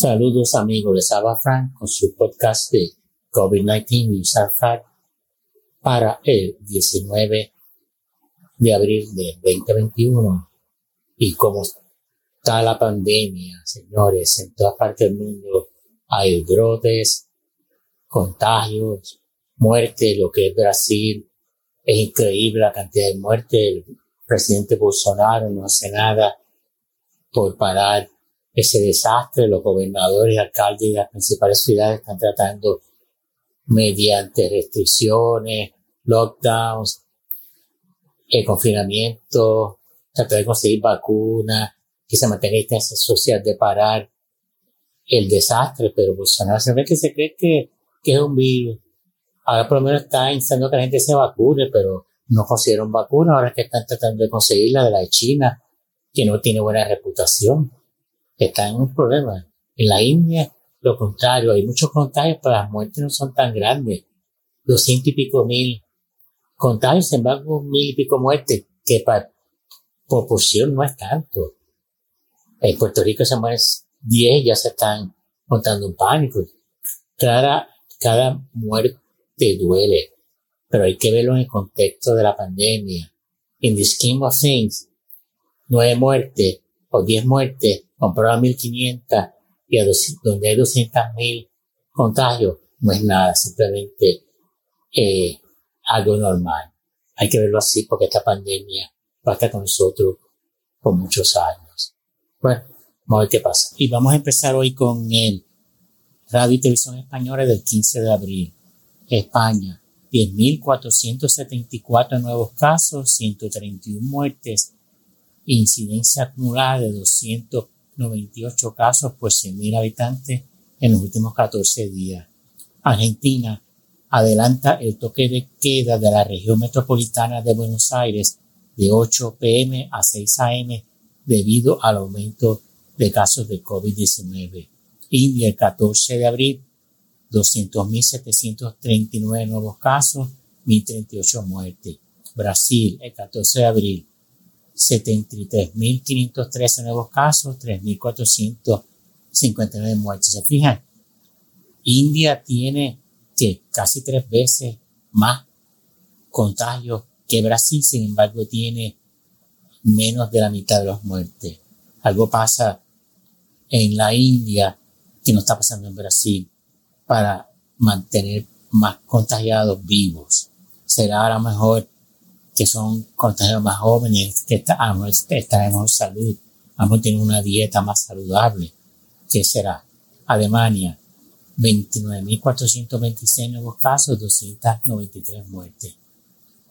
Saludos amigos, les habla Frank con su podcast de COVID-19 News Fact para el 19 de abril de 2021. Y como está la pandemia, señores, en toda parte del mundo hay brotes, contagios, muerte, lo que es Brasil. Es increíble la cantidad de muertes. El presidente Bolsonaro no hace nada por parar ese desastre. Los gobernadores alcaldes de las principales ciudades están tratando mediante restricciones, lockdowns, el confinamiento, tratar de conseguir vacunas, que se mantenga distancia social de parar el desastre, pero Bolsonaro siempre que se cree que, es un virus. Ahora por lo menos está instando que la gente se vacune, pero no consiguieron vacunas, ahora que están tratando de conseguir la de la de China, que no tiene buena reputación está en un problema. En la India, lo contrario, hay muchos contagios, pero las muertes no son tan grandes. Doscientos y pico mil contagios, sin embargo, mil y pico muertes, que para proporción no es tanto. En Puerto Rico se mueren 10, ya se están montando un pánico. Cada, cada muerte duele, pero hay que verlo en el contexto de la pandemia. In the scheme of things, nueve muertes o diez muertes comprar 1.500 y a donde hay 200.000 contagios, no es nada, simplemente eh, algo normal. Hay que verlo así porque esta pandemia va a estar con nosotros por muchos años. Bueno, vamos a ver qué pasa. Y vamos a empezar hoy con el Radio y Televisión Española del 15 de abril. España, 10.474 nuevos casos, 131 muertes, incidencia acumulada de 200 98 casos por 100.000 habitantes en los últimos 14 días. Argentina adelanta el toque de queda de la región metropolitana de Buenos Aires de 8 pm a 6 am debido al aumento de casos de COVID-19. India el 14 de abril 200.739 nuevos casos, 1.038 muertes. Brasil el 14 de abril 73.513 nuevos casos, 3.459 muertes. ¿Se fijan? India tiene que casi tres veces más contagios que Brasil, sin embargo tiene menos de la mitad de las muertes. Algo pasa en la India que no está pasando en Brasil para mantener más contagiados vivos. Será a lo mejor que son contagiados más jóvenes, que están en mejor salud, a tener una dieta más saludable. ¿Qué será? Alemania, 29.426 nuevos casos, 293 muertes.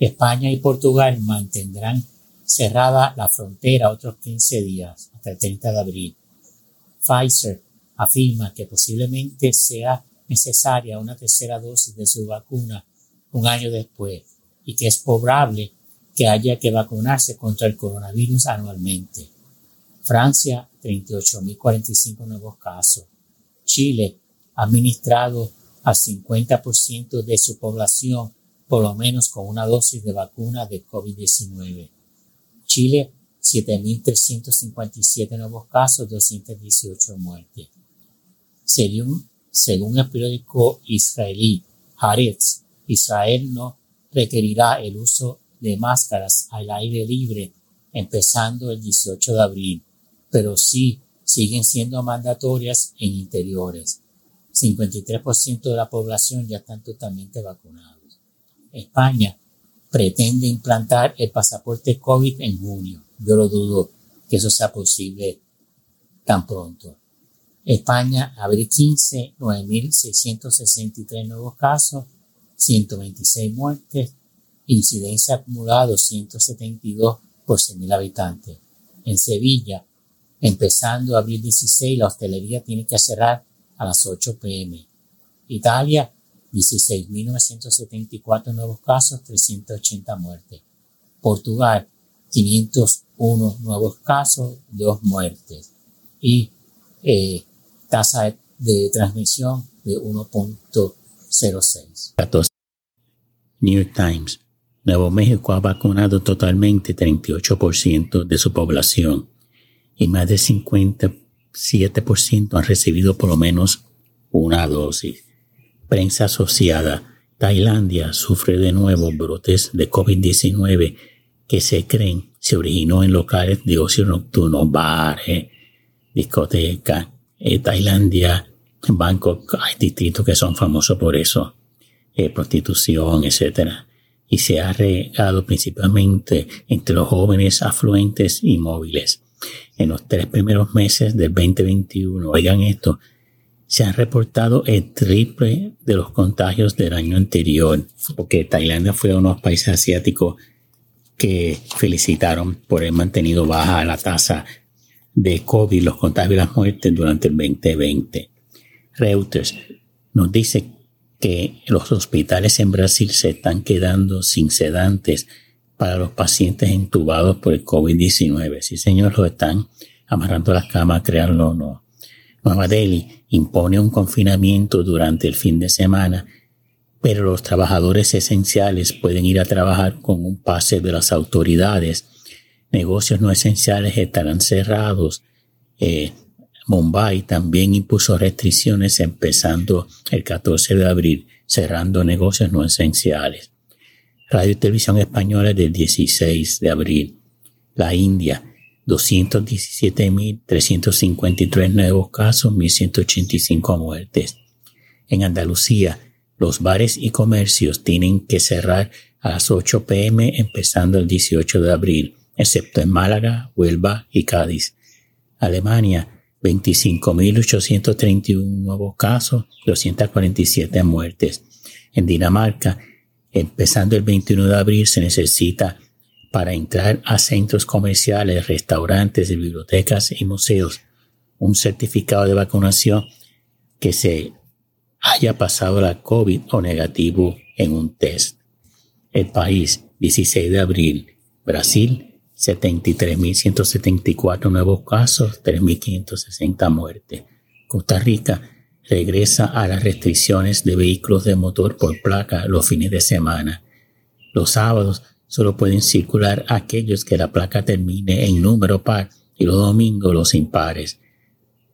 España y Portugal mantendrán cerrada la frontera otros 15 días, hasta el 30 de abril. Pfizer afirma que posiblemente sea necesaria una tercera dosis de su vacuna un año después y que es probable que haya que vacunarse contra el coronavirus anualmente. Francia, 38.045 nuevos casos. Chile, administrado al 50% de su población por lo menos con una dosis de vacuna de COVID-19. Chile, 7.357 nuevos casos, 218 muertes. Según, según el periódico israelí Haaretz, Israel no requerirá el uso de máscaras al aire libre empezando el 18 de abril, pero sí siguen siendo mandatorias en interiores. 53% de la población ya están totalmente vacunados. España pretende implantar el pasaporte COVID en junio. Yo lo dudo que eso sea posible tan pronto. España, abril 15, 9.663 nuevos casos, 126 muertes, incidencia acumulada 272 por 100.000 habitantes. En Sevilla, empezando abril 16, la hostelería tiene que cerrar a las 8 pm. Italia, 16.974 nuevos casos, 380 muertes. Portugal, 501 nuevos casos, 2 muertes. Y eh, tasa de transmisión de 1.06. New Times. Nuevo México ha vacunado totalmente 38% de su población y más de 50 7% han recibido por lo menos una dosis. Prensa asociada. Tailandia sufre de nuevo brotes de COVID-19 que se creen se originó en locales de ocio nocturno, bares, discotecas, Tailandia, Bangkok, hay distritos que son famosos por eso, eh, prostitución, etc. Y se ha regado principalmente entre los jóvenes afluentes y móviles. En los tres primeros meses del 2021, oigan esto, se han reportado el triple de los contagios del año anterior, porque Tailandia fue uno de los países asiáticos que felicitaron por haber mantenido baja la tasa de COVID, los contagios y las muertes durante el 2020. Reuters nos dice que los hospitales en Brasil se están quedando sin sedantes para los pacientes entubados por el COVID-19. Sí, señor, lo están amarrando las camas, crearlo o no. Nueva Delhi impone un confinamiento durante el fin de semana pero los trabajadores esenciales pueden ir a trabajar con un pase de las autoridades. Negocios no esenciales estarán cerrados. Eh, Mumbai también impuso restricciones empezando el 14 de abril, cerrando negocios no esenciales. Radio y Televisión Española del 16 de abril. La India, 217.353 nuevos casos, 1.185 muertes. En Andalucía, los bares y comercios tienen que cerrar a las 8 pm empezando el 18 de abril, excepto en Málaga, Huelva y Cádiz. Alemania, 25.831 nuevos casos, 247 muertes. En Dinamarca, empezando el 21 de abril, se necesita para entrar a centros comerciales, restaurantes, bibliotecas y museos un certificado de vacunación que se haya pasado la COVID o negativo en un test. El país, 16 de abril, Brasil, 73.174 nuevos casos, 3.560 muertes. Costa Rica regresa a las restricciones de vehículos de motor por placa los fines de semana. Los sábados solo pueden circular aquellos que la placa termine en número par y los domingos los impares.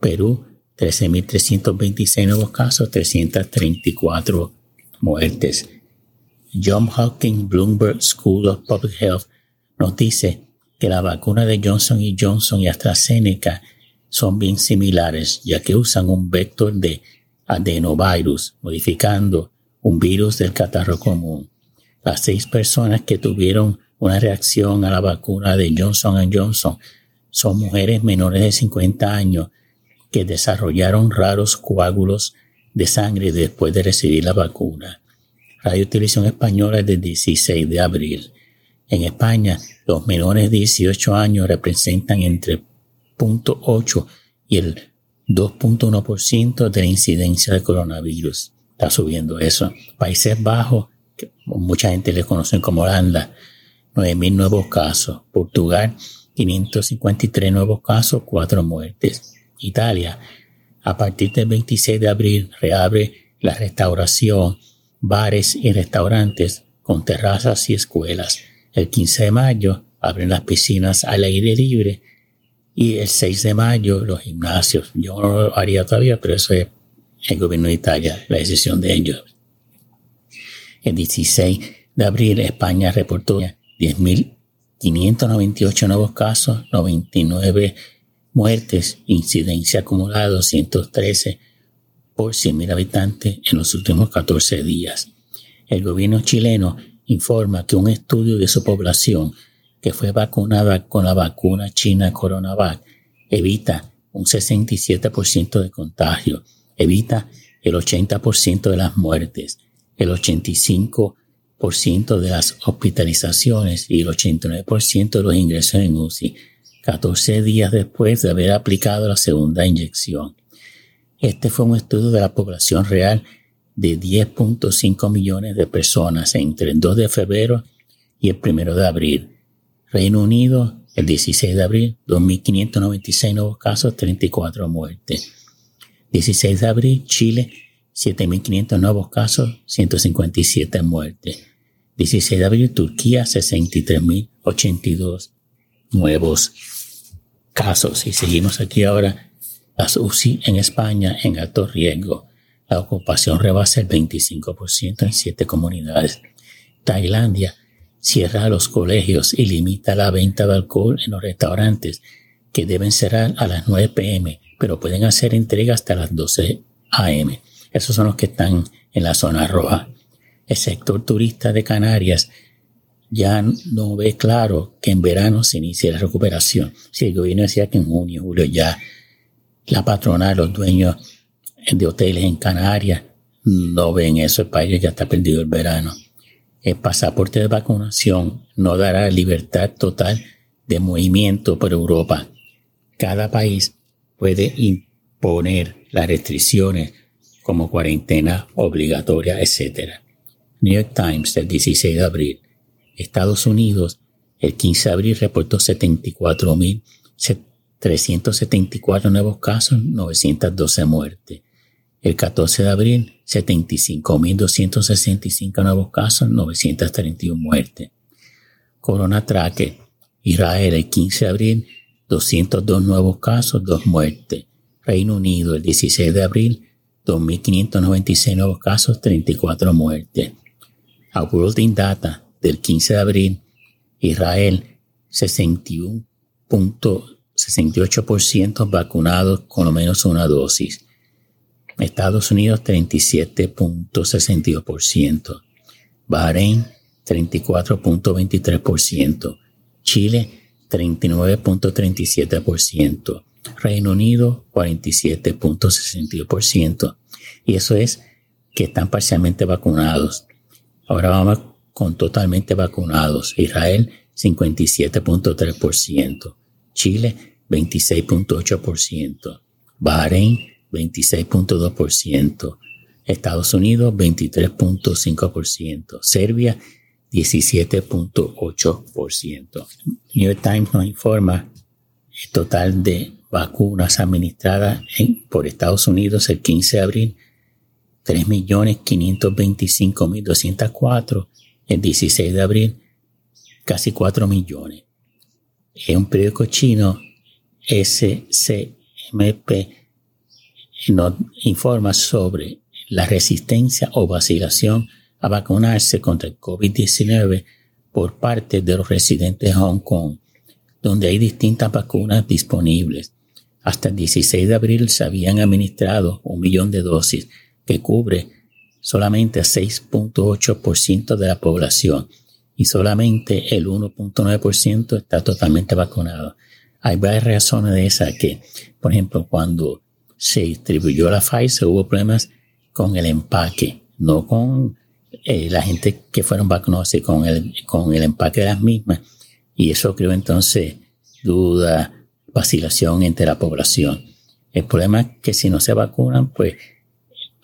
Perú 13.326 nuevos casos, 334 muertes. John Hopkins Bloomberg School of Public Health nos dice que la vacuna de Johnson Johnson y AstraZeneca son bien similares, ya que usan un vector de adenovirus, modificando un virus del catarro común. Las seis personas que tuvieron una reacción a la vacuna de Johnson Johnson son mujeres menores de 50 años que desarrollaron raros coágulos de sangre después de recibir la vacuna. Radio Televisión Española del 16 de abril. En España, los menores de 18 años representan entre 0.8 y el 2.1% de la incidencia de coronavirus. Está subiendo eso. Países Bajos, que mucha gente le conocen como Holanda, 9.000 nuevos casos. Portugal, 553 nuevos casos, 4 muertes. Italia, a partir del 26 de abril reabre la restauración, bares y restaurantes con terrazas y escuelas. El 15 de mayo abren las piscinas al aire libre y el 6 de mayo los gimnasios. Yo no lo haría todavía, pero eso es el gobierno de Italia, la decisión de ellos. El 16 de abril España reportó 10.598 nuevos casos, 99 muertes, incidencia acumulada 213 por 100.000 habitantes en los últimos 14 días. El gobierno chileno informa que un estudio de su población que fue vacunada con la vacuna china Coronavac evita un 67% de contagio, evita el 80% de las muertes, el 85% de las hospitalizaciones y el 89% de los ingresos en UCI 14 días después de haber aplicado la segunda inyección. Este fue un estudio de la población real de 10.5 millones de personas entre el 2 de febrero y el 1 de abril. Reino Unido, el 16 de abril, 2.596 nuevos casos, 34 muertes. 16 de abril, Chile, 7.500 nuevos casos, 157 muertes. 16 de abril, Turquía, 63.082 nuevos casos. Y seguimos aquí ahora Las UCI en España en alto riesgo. La ocupación rebasa el 25% en siete comunidades. Tailandia cierra los colegios y limita la venta de alcohol en los restaurantes, que deben cerrar a las 9 pm, pero pueden hacer entrega hasta las 12 am. Esos son los que están en la zona roja. El sector turista de Canarias ya no ve claro que en verano se inicie la recuperación. Si el gobierno decía que en junio, julio ya la patronal, los dueños de hoteles en Canarias no ven eso, el país ya está perdido el verano. El pasaporte de vacunación no dará libertad total de movimiento por Europa. Cada país puede imponer las restricciones como cuarentena obligatoria, etc. New York Times del 16 de abril. Estados Unidos el 15 de abril reportó 74.374 nuevos casos, 912 muertes. El 14 de abril, 75.265 nuevos casos, 931 muertes. Corona Tracker, Israel el 15 de abril, 202 nuevos casos, 2 muertes. Reino Unido el 16 de abril, 2.596 nuevos casos, 34 muertes. In Data del 15 de abril, Israel 61.68% vacunados con lo menos una dosis. Estados Unidos 37.62%, Bahrein 34.23%, Chile 39.37%, Reino Unido 47.62%, y eso es que están parcialmente vacunados. Ahora vamos con totalmente vacunados. Israel 57.3%, Chile 26.8%, Bahrein 26.2%, Estados Unidos 23.5%, Serbia 17.8%. New York Times nos informa el total de vacunas administradas por Estados Unidos el 15 de abril, 3.525.204, el 16 de abril, casi 4 millones. En un periódico chino, SCMP nos informa sobre la resistencia o vacilación a vacunarse contra el COVID-19 por parte de los residentes de Hong Kong, donde hay distintas vacunas disponibles. Hasta el 16 de abril se habían administrado un millón de dosis, que cubre solamente a 6.8% de la población y solamente el 1.9% está totalmente vacunado. Hay varias razones de esa que, por ejemplo, cuando se distribuyó la Pfizer, hubo problemas con el empaque, no con eh, la gente que fueron vacunados, sino con el, con el empaque de las mismas. Y eso creó entonces duda, vacilación entre la población. El problema es que si no se vacunan, pues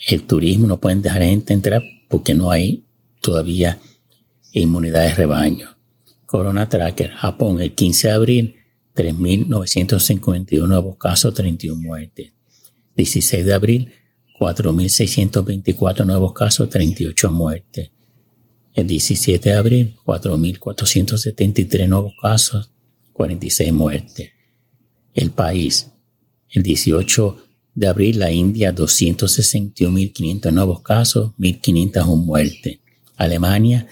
el turismo no pueden dejar gente entrar porque no hay todavía inmunidad de rebaño. Corona Tracker, Japón, el 15 de abril, 3.951 nuevos casos, 31 muertes. 16 de abril, 4.624 nuevos casos, 38 muertes. El 17 de abril, 4.473 nuevos casos, 46 muertes. El país, el 18 de abril, la India, 261.500 nuevos casos, 1.501 muertes. Alemania,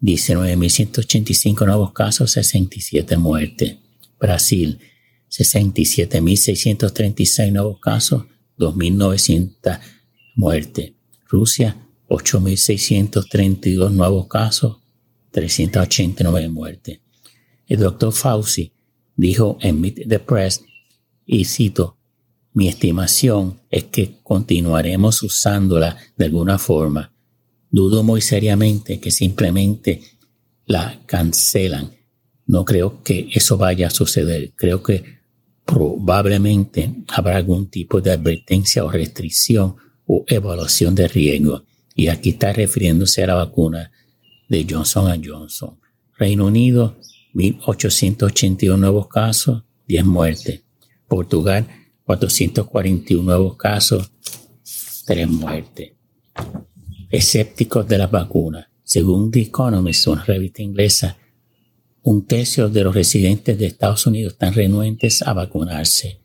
19.185 nuevos casos, 67 muertes. Brasil, 67.636 nuevos casos, 2.900 muertes. Rusia, 8.632 nuevos casos, 389 muertes. El doctor Fauci dijo en Meet the Press, y cito, mi estimación es que continuaremos usándola de alguna forma. Dudo muy seriamente que simplemente la cancelan. No creo que eso vaya a suceder. Creo que probablemente habrá algún tipo de advertencia o restricción o evaluación de riesgo. Y aquí está refiriéndose a la vacuna de Johnson Johnson. Reino Unido, 1.881 nuevos casos, 10 muertes. Portugal, 441 nuevos casos, 3 muertes. Escépticos de las vacunas. Según The Economist, una revista inglesa, un tercio de los residentes de Estados Unidos están renuentes a vacunarse.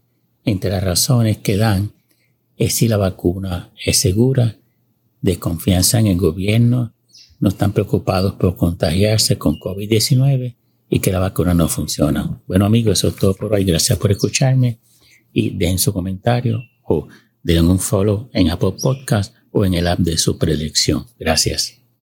entre las razones que dan es si la vacuna es segura, de confianza en el gobierno, no están preocupados por contagiarse con COVID-19 y que la vacuna no funciona. Bueno amigos, eso es todo por hoy. Gracias por escucharme y den su comentario o den un follow en Apple Podcast o en el app de su preelección. Gracias.